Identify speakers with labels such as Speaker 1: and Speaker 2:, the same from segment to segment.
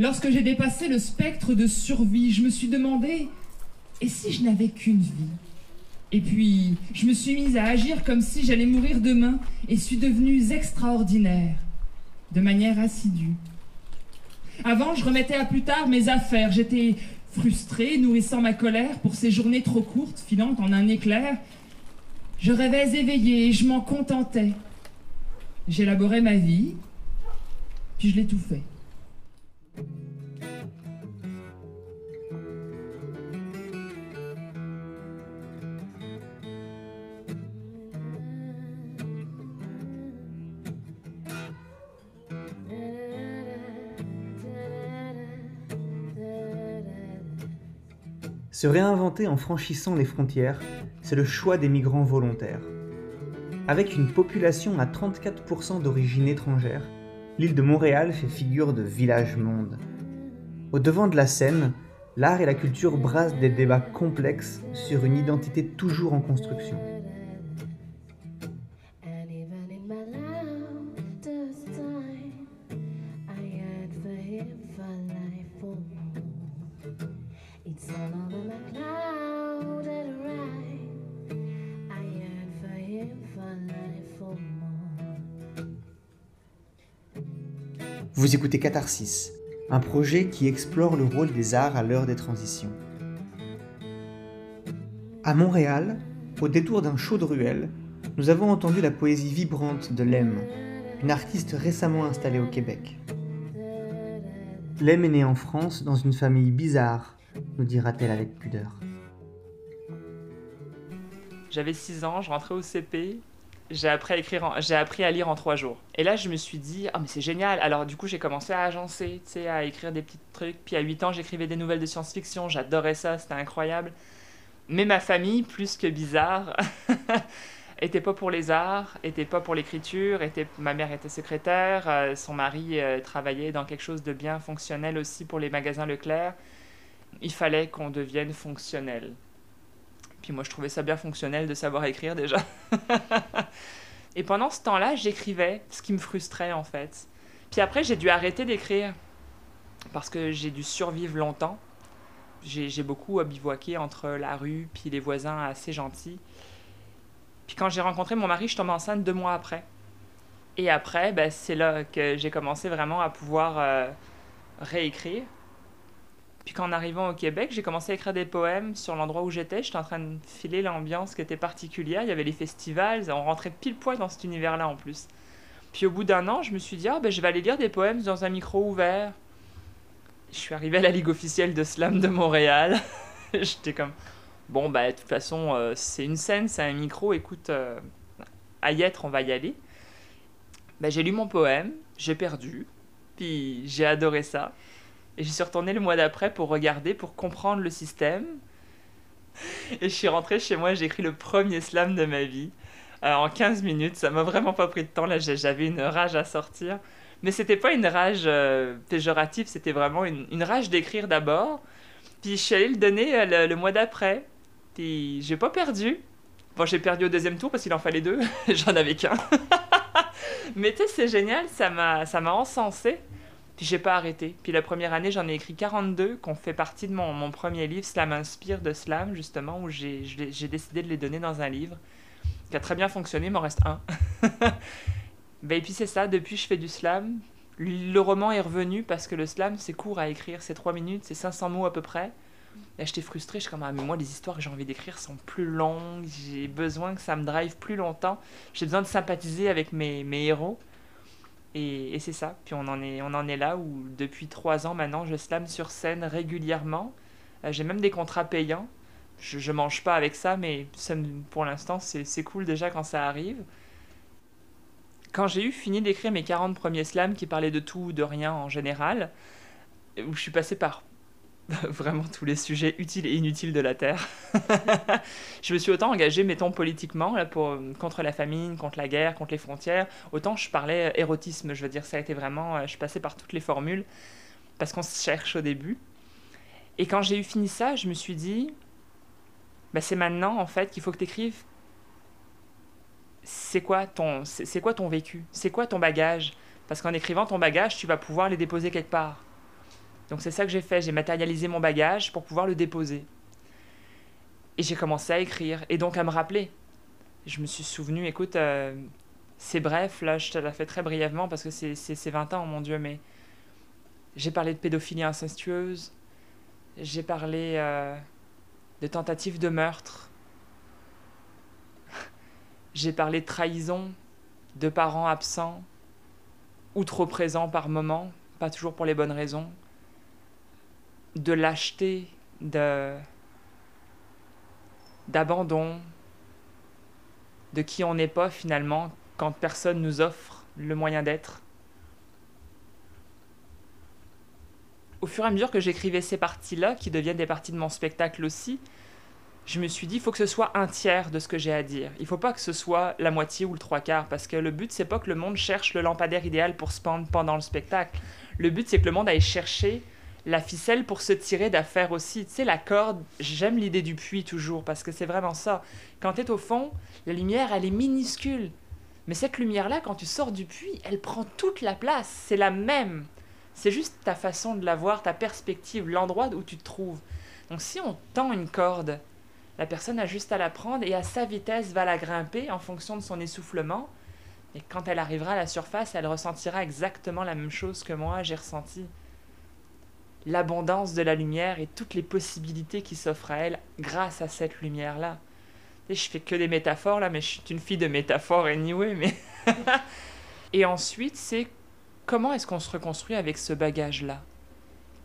Speaker 1: Lorsque j'ai dépassé le spectre de survie, je me suis demandé, et si je n'avais qu'une vie? Et puis, je me suis mise à agir comme si j'allais mourir demain et suis devenue extraordinaire, de manière assidue. Avant, je remettais à plus tard mes affaires. J'étais frustrée, nourrissant ma colère pour ces journées trop courtes, filantes en un éclair. Je rêvais éveillée et je m'en contentais. J'élaborais ma vie, puis je l'étouffais.
Speaker 2: Se réinventer en franchissant les frontières, c'est le choix des migrants volontaires. Avec une population à 34% d'origine étrangère, l'île de Montréal fait figure de village-monde. Au devant de la scène, l'art et la culture brassent des débats complexes sur une identité toujours en construction. Vous écoutez Catharsis, un projet qui explore le rôle des arts à l'heure des transitions. À Montréal, au détour d'un show de ruelle, nous avons entendu la poésie vibrante de Lem, une artiste récemment installée au Québec. Lem est née en France dans une famille bizarre, nous dira-t-elle avec pudeur.
Speaker 3: J'avais 6 ans, je rentrais au CP, j'ai appris à écrire, j'ai appris à lire en trois jours. Et là, je me suis dit, ah mais c'est génial. Alors du coup, j'ai commencé à agencer, tu sais, à écrire des petits trucs. Puis à 8 ans, j'écrivais des nouvelles de science-fiction. J'adorais ça, c'était incroyable. Mais ma famille, plus que bizarre, était pas pour les arts, était pas pour l'écriture. Était, ma mère était secrétaire, euh, son mari euh, travaillait dans quelque chose de bien fonctionnel aussi pour les magasins Leclerc. Il fallait qu'on devienne fonctionnel. Puis moi, je trouvais ça bien fonctionnel de savoir écrire déjà. et pendant ce temps-là, j'écrivais, ce qui me frustrait en fait. Puis après, j'ai dû arrêter d'écrire parce que j'ai dû survivre longtemps. J'ai beaucoup bivouaqué entre la rue puis les voisins assez gentils. Puis quand j'ai rencontré mon mari, je tombais enceinte deux mois après. Et après, ben, c'est là que j'ai commencé vraiment à pouvoir euh, réécrire. Puis qu'en arrivant au Québec, j'ai commencé à écrire des poèmes sur l'endroit où j'étais. J'étais en train de filer l'ambiance qui était particulière. Il y avait les festivals, on rentrait pile poil dans cet univers-là en plus. Puis au bout d'un an, je me suis dit, ah, ben, je vais aller lire des poèmes dans un micro ouvert. Je suis arrivé à la Ligue officielle de slam de Montréal. J'étais comme, bon, bah, de toute façon, euh, c'est une scène, c'est un micro, écoute, euh, à y être, on va y aller. Ben, j'ai lu mon poème, j'ai perdu, puis j'ai adoré ça. Et j'y suis retourné le mois d'après pour regarder, pour comprendre le système. Et je suis rentré chez moi, j'ai écrit le premier slam de ma vie. Euh, en 15 minutes, ça m'a vraiment pas pris de temps. Là, j'avais une rage à sortir. Mais c'était pas une rage euh, péjorative, c'était vraiment une, rage d'écrire d'abord. Puis je suis allé le donner euh, le, mois d'après. Puis j'ai pas perdu. Bon, j'ai perdu au deuxième tour parce qu'il en fallait deux. J'en avais qu'un. Mais tu sais, c'est génial, ça m'a encensé. Puis j'ai pas arrêté. Puis la première année, j'en ai écrit 42, qu'on fait partie de mon, mon, premier livre, Slam Inspire de Slam, justement, où j'ai décidé de les donner dans un livre, qui a très bien fonctionné, il m'en reste un. ben, et puis c'est ça, depuis je fais du slam. Le roman est revenu parce que le slam, c'est court à écrire, c'est 3 minutes, c'est 500 mots à peu près. Et j'étais frustrée, je suis comme, ah, mais moi, les histoires que j'ai envie d'écrire sont plus longues, j'ai besoin que ça me drive plus longtemps, j'ai besoin de sympathiser avec mes, mes héros. Et, c'est ça. Puis on en, est, on en est là où depuis trois ans maintenant, je slam sur scène régulièrement. Euh, j'ai même des contrats payants. Je, je mange pas avec ça, mais pour l'instant, c'est cool déjà quand ça arrive. Quand j'ai eu fini d'écrire mes 40 premiers slams qui parlaient de tout ou de rien en général, où je suis passé par vraiment tous les sujets utiles et inutiles de la Terre. je me suis autant engagé, mettons, politiquement, pour, contre la famine, contre la guerre, contre les frontières, autant je parlais érotisme, je veux dire, ça a été vraiment, euh, je passais par toutes les formules, parce qu'on se cherche au début. Et quand j'ai eu fini ça, je me suis dit, bah, c'est maintenant, en fait, qu'il faut que tu écrives c'est quoi ton, c'est quoi ton vécu, c'est quoi ton bagage, parce qu'en écrivant ton bagage, tu vas pouvoir les déposer quelque part Donc c'est ça que j'ai fait, j'ai matérialisé mon bagage pour pouvoir le déposer. Et j'ai commencé à écrire, et donc à me rappeler. Je me suis souvenu, écoute, euh, c'est bref, là je te l'ai fait très brièvement parce que c'est 20 ans, mon Dieu, mais j'ai parlé de pédophilie incestueuse, j'ai parlé euh, de tentatives de meurtre, j'ai parlé de trahison, de parents absents ou trop présents par moment, pas toujours pour les bonnes raisons, de lâcheté, de d'abandon, de qui on n'est pas finalement quand personne nous offre le moyen d'être. Au fur et à mesure que j'écrivais ces parties-là, qui deviennent des parties de mon spectacle aussi, je me suis dit, il faut que ce soit un tiers de ce que j'ai à dire. Il faut pas que ce soit la moitié ou le trois quarts, parce que le but, c'est pas que le monde cherche le lampadaire idéal pour se pendre pendant le spectacle. Le but, c'est que le monde aille chercher la ficelle pour se tirer d'affaires aussi. Tu sais, la corde, j'aime l'idée du puits toujours, parce que c'est vraiment ça. Quand tu es au fond, la lumière, elle est minuscule. Mais cette lumière-là, quand tu sors du puits, elle prend toute la place. C'est la même. C'est juste ta façon de la voir, ta perspective, l'endroit où tu te trouves. Donc si on tend une corde, la personne a juste à la prendre et à sa vitesse va la grimper en fonction de son essoufflement. Et quand elle arrivera à la surface, elle ressentira exactement la même chose que moi j'ai ressenti l'abondance de la lumière et toutes les possibilités qui s'offrent à elle grâce à cette lumière-là. Je fais que des métaphores là, mais je suis une fille de métaphores anyway. Mais et ensuite, c'est comment est-ce qu'on se reconstruit avec ce bagage-là?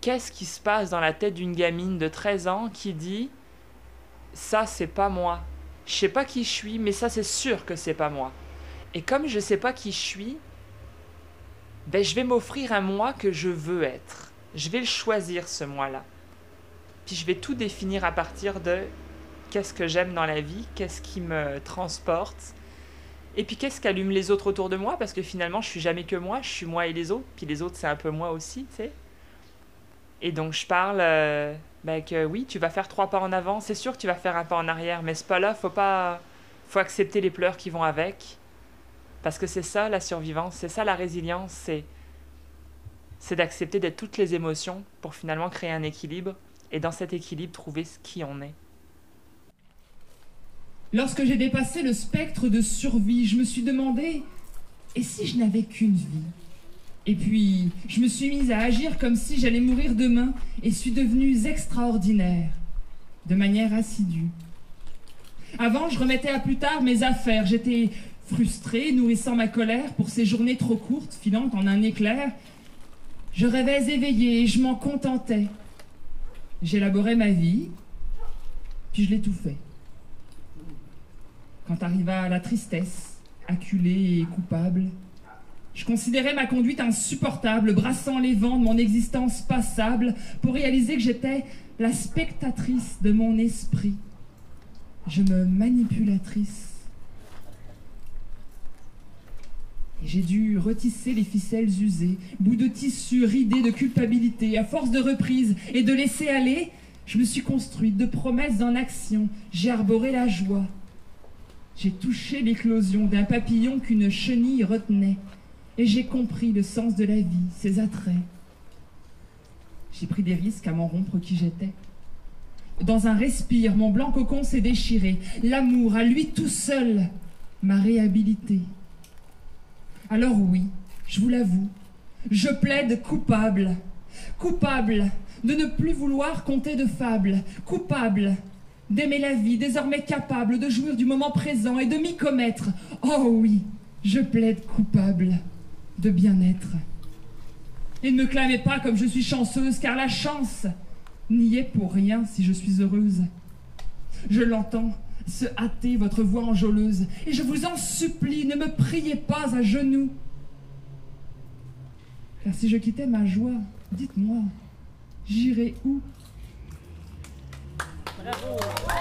Speaker 3: Qu'est-ce qui se passe dans la tête d'une gamine de 13 ans qui dit ça c'est pas moi? Je sais pas qui je suis, mais ça c'est sûr que c'est pas moi. Et comme je sais pas qui je suis, ben je vais m'offrir un moi que je veux être. Je vais le choisir ce mois-là. Puis je vais tout définir à partir de qu'est-ce que j'aime dans la vie, qu'est-ce qui me transporte, et puis qu'est-ce qu'allume les autres autour de moi, parce que finalement je suis jamais que moi, je suis moi et les autres, puis les autres c'est un peu moi aussi, tu sais. Et donc je parle euh, ben que oui, tu vas faire trois pas en avant, c'est sûr que tu vas faire un pas en arrière, mais ce pas-là, faut pas, faut accepter les pleurs qui vont avec, parce que c'est ça la survivance, c'est ça la résilience, c'est c'est d'accepter d'être toutes les émotions pour finalement créer un équilibre et dans cet équilibre trouver ce qui on est.
Speaker 1: Lorsque j'ai dépassé le spectre de survie, je me suis demandé et si je n'avais qu'une vie? Et puis, je me suis mise à agir comme si j'allais mourir demain et suis devenue extraordinaire, de manière assidue. Avant, je remettais à plus tard mes affaires. J'étais frustrée, nourrissant ma colère pour ces journées trop courtes, filantes en un éclair, je rêvais éveillé et je m'en contentais. J'élaborais ma vie, puis je l'étouffais. Quand arriva la tristesse, acculée et coupable, je considérais ma conduite insupportable, brassant les vents de mon existence passable pour réaliser que j'étais la spectatrice de mon esprit. Je me manipulatrice J'ai dû retisser les ficelles usées, bout de tissu ridé de culpabilité, à force de reprise et de laisser aller, je me suis construite de promesses en action, j'ai arboré la joie. J'ai touché l'éclosion d'un papillon qu'une chenille retenait, et j'ai compris le sens de la vie, ses attraits. J'ai pris des risques à m'en rompre qui j'étais. Dans un respire, mon blanc cocon s'est déchiré. L'amour, à lui tout seul, m'a réhabilité. Alors oui, je vous l'avoue, je plaide coupable. Coupable de ne plus vouloir compter de fables. Coupable d'aimer la vie, désormais capable de jouir du moment présent et de m'y commettre. Oh oui, je plaide coupable de bien-être. Et ne me clamez pas comme je suis chanceuse, car la chance n'y est pour rien si je suis heureuse. Je l'entends, se hâter votre voix enjôleuse, et je vous en supplie, ne me priez pas à genoux. Car si je quittais ma joie, dites-moi, j'irai où? Bravo.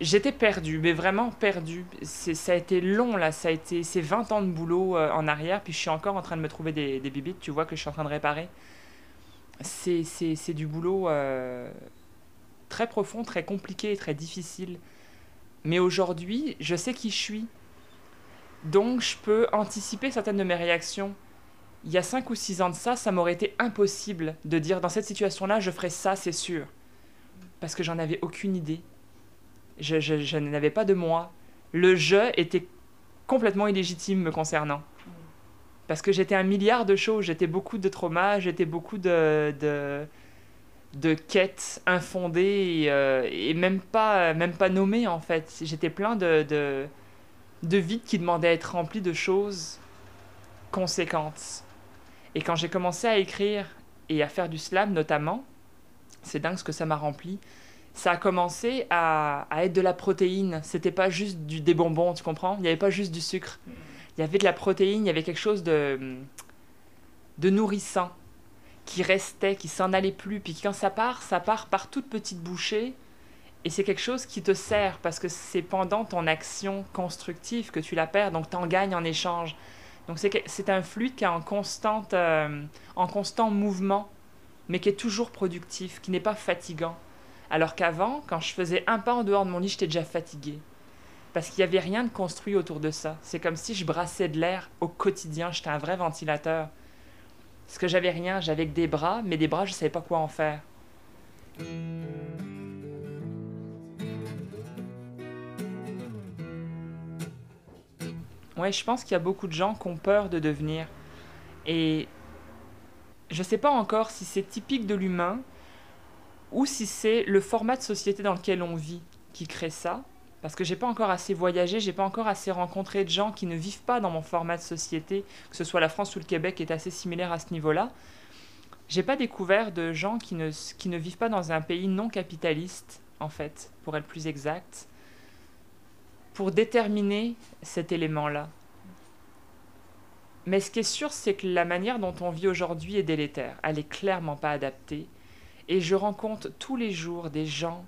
Speaker 3: J'étais perdu, mais vraiment perdu. Ça a été long là, ça a été c'est 20 ans de boulot euh, en arrière, puis je suis encore en train de me trouver des, bibites, tu vois que je suis en train de réparer. C'est du boulot euh, très profond, très compliqué, très difficile. Mais aujourd'hui, je sais qui je suis. Donc je peux anticiper certaines de mes réactions. Il y a 5 ou 6 ans de ça, ça m'aurait été impossible de dire dans cette situation-là, je ferai ça, c'est sûr. Parce que j'en avais aucune idée. Je, je, je n'avais pas de moi. Le je était complètement illégitime me concernant. Parce que j'étais un milliard de choses. J'étais beaucoup de traumas, j'étais beaucoup de, de, de quêtes infondées et, euh, et, même, pas, même pas nommées en fait. J'étais plein de, de, de vides qui demandaient à être remplis de choses conséquentes. Et quand j'ai commencé à écrire et à faire du slam notamment, c'est dingue ce que ça m'a rempli. Ça a commencé à, être de la protéine. C'était pas juste des bonbons, tu comprends? Il n'y avait pas juste du sucre. Il y avait de la protéine, il y avait quelque chose de, nourrissant qui restait, qui s'en allait plus. Puis quand ça part, ça part par toutes petites bouchées. Et c'est quelque chose qui te sert parce que c'est pendant ton action constructive que tu la perds, donc tu en gagnes en échange. Donc c'est un fluide qui est en, constante, euh, en constant mouvement, mais qui est toujours productif, qui n'est pas fatigant. Alors qu'avant, quand je faisais un pas en dehors de mon lit, j'étais déjà fatigué. Parce qu'il n'y avait rien de construit autour de ça. C'est comme si je brassais de l'air au quotidien, j'étais un vrai ventilateur. Parce que j'avais rien, j'avais que des bras, mais des bras, je ne savais pas quoi en faire. Ouais, je pense qu'il y a beaucoup de gens qui ont peur de devenir. Et je sais pas encore si c'est typique de l'humain ou si c'est le format de société dans lequel on vit qui crée ça. Parce que j'ai pas encore assez voyagé, j'ai pas encore assez rencontré de gens qui ne vivent pas dans mon format de société, que ce soit la France ou le Québec est assez similaire à ce niveau-là. J'ai pas découvert de gens qui ne, qui ne vivent pas dans un pays non capitaliste, en fait, pour être plus exact, pour déterminer cet élément-là. Mais ce qui est sûr, c'est que la manière dont on vit aujourd'hui est délétère. Elle est clairement pas adaptée. Et je rencontre tous les jours des gens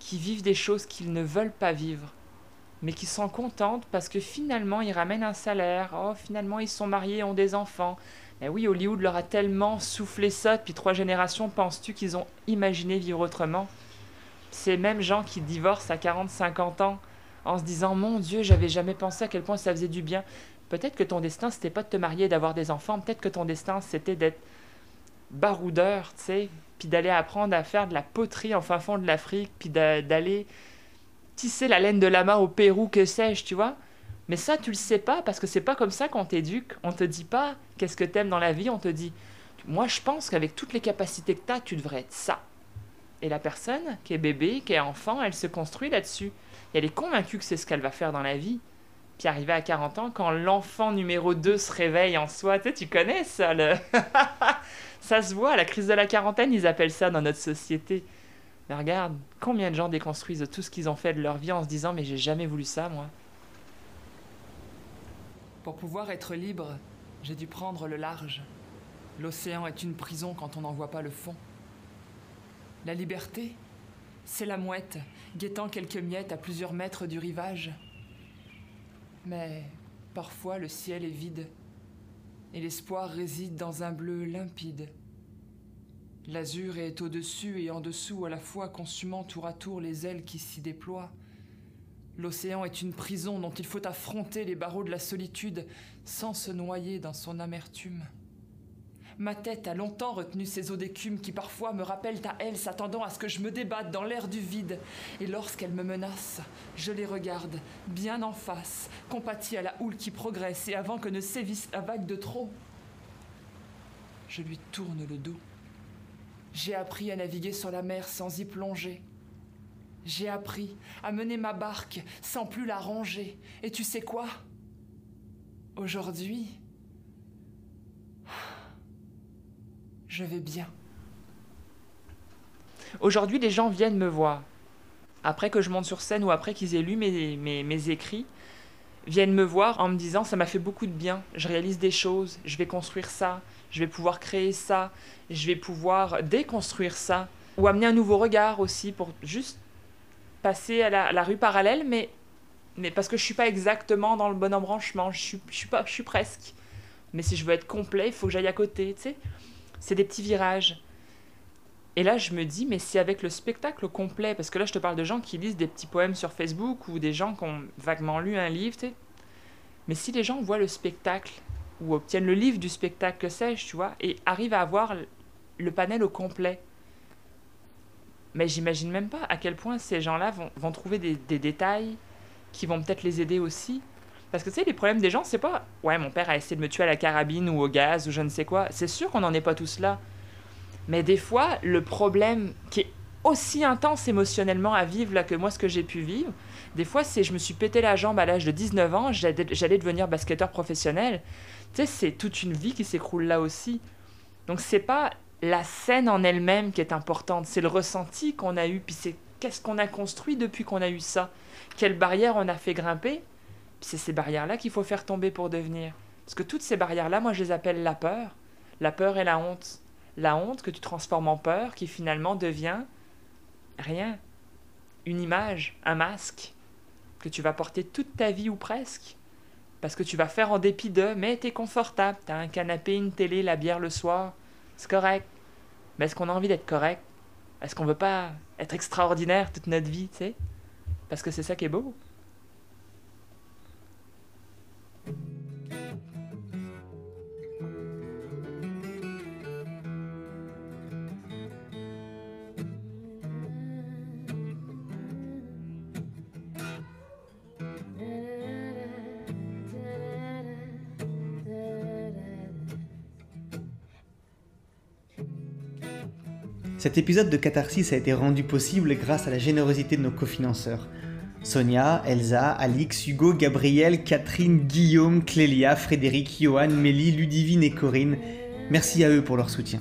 Speaker 3: qui vivent des choses qu'ils ne veulent pas vivre, mais qui sont contentes parce que finalement ils ramènent un salaire, oh finalement ils sont mariés, ont des enfants. Mais oui, Hollywood leur a tellement soufflé ça depuis trois générations, penses-tu qu'ils ont imaginé vivre autrement? Ces mêmes gens qui divorcent à 40-50 ans en se disant mon Dieu, j'avais jamais pensé à quel point ça faisait du bien. Peut-être que ton destin c'était pas de te marier d'avoir des enfants, peut-être que ton destin c'était d'être baroudeur, tu sais, puis d'aller apprendre à faire de la poterie en fin fond de l'Afrique, puis d'aller tisser la laine de lama au Pérou, que sais-je, tu vois. Mais ça, tu le sais pas parce que c'est pas comme ça qu'on t'éduque. On te dit pas qu'est-ce que t'aimes dans la vie, on te dit moi je pense qu'avec toutes les capacités que t'as, tu devrais être ça. Et la personne qui est bébé, qui est enfant, elle se construit là-dessus. Et elle est convaincue que c'est ce qu'elle va faire dans la vie. Puis arrivé à 40 ans, quand l'enfant numéro 2 se réveille en soi, tu sais, tu connais ça, le... ça se voit, la crise de la quarantaine, ils appellent ça dans notre société. Mais regarde, combien de gens déconstruisent tout ce qu'ils ont fait de leur vie en se disant mais j'ai jamais voulu ça, moi. Pour pouvoir être libre, j'ai dû prendre le large. L'océan est une prison quand on n'en voit pas le fond. La liberté, c'est la mouette, guettant quelques miettes à plusieurs mètres du rivage. Mais parfois le ciel est vide et l'espoir réside dans un bleu limpide. L'azur est au-dessus et en dessous à la fois, consumant tour à tour les ailes qui s'y déploient. L'océan est une prison dont il faut affronter les barreaux de la solitude sans se noyer dans son amertume. Ma tête a longtemps retenu ces eaux d'écume qui parfois me rappellent à elle, s'attendant à ce que je me débatte dans l'air du vide. Et lorsqu'elles me menacent, je les regarde, bien en face, compatis à la houle qui progresse, et avant que ne sévisse la vague de trop, je lui tourne le dos. J'ai appris à naviguer sur la mer sans y plonger. J'ai appris à mener ma barque sans plus la ranger. Et tu sais quoi? Aujourd'hui, je vais bien. Aujourd'hui, les gens viennent me voir. Après que je monte sur scène ou après qu'ils aient lu mes, mes, écrits, viennent me voir en me disant ça m'a fait beaucoup de bien, je réalise des choses, je vais construire ça, je vais pouvoir créer ça, je vais pouvoir déconstruire ça, ou amener un nouveau regard aussi pour juste passer à la, à la rue parallèle, mais, mais parce que je suis pas exactement dans le bon embranchement, je suis, je suis, pas, je suis presque. Mais si je veux être complet, il faut que j'aille à côté, tu sais c'est des petits virages. Et là, je me dis, mais c'est avec le spectacle complet, parce que là, je te parle de gens qui lisent des petits poèmes sur Facebook ou des gens qui ont vaguement lu un livre, tu sais. Mais si les gens voient le spectacle ou obtiennent le livre du spectacle, que sais-je, tu et arrivent à avoir le panel au complet, mais j'imagine même pas à quel point ces gens-là vont, trouver des détails qui vont peut-être les aider aussi. Parce que tu sais, les problèmes des gens, c'est pas ouais, mon père a essayé de me tuer à la carabine ou au gaz ou je ne sais quoi. C'est sûr qu'on n'en est pas tous là. Mais des fois, le problème qui est aussi intense émotionnellement à vivre là que moi ce que j'ai pu vivre, des fois c'est je me suis pété la jambe à l'âge de 19 ans, j'allais devenir basketteur professionnel. Tu sais, c'est toute une vie qui s'écroule là aussi. Donc c'est pas la scène en elle-même qui est importante, c'est le ressenti qu'on a eu, puis c'est qu'est-ce qu'on a construit depuis qu'on a eu ça. Quelles barrières on a fait grimper, c'est ces barrières-là qu'il faut faire tomber pour devenir. Parce que toutes ces barrières-là, moi je les appelle la peur. La peur et la honte. La honte que tu transformes en peur, qui finalement devient rien. Une image, un masque, que tu vas porter toute ta vie ou presque. Parce que tu vas faire en dépit de, mais t'es confortable, t'as un canapé, une télé, la bière le soir. C'est correct. Mais est-ce qu'on a envie d'être correct? Est-ce qu'on veut pas être extraordinaire toute notre vie, tu sais? Parce que c'est ça qui est beau.
Speaker 2: Cet épisode de Catharsis a été rendu possible grâce à la générosité de nos cofinanceurs. Sonia, Elsa, Alix, Hugo, Gabriel, Catherine, Guillaume, Clélia, Frédéric, Johan, Mélie, Ludivine et Corinne. Merci à eux pour leur soutien.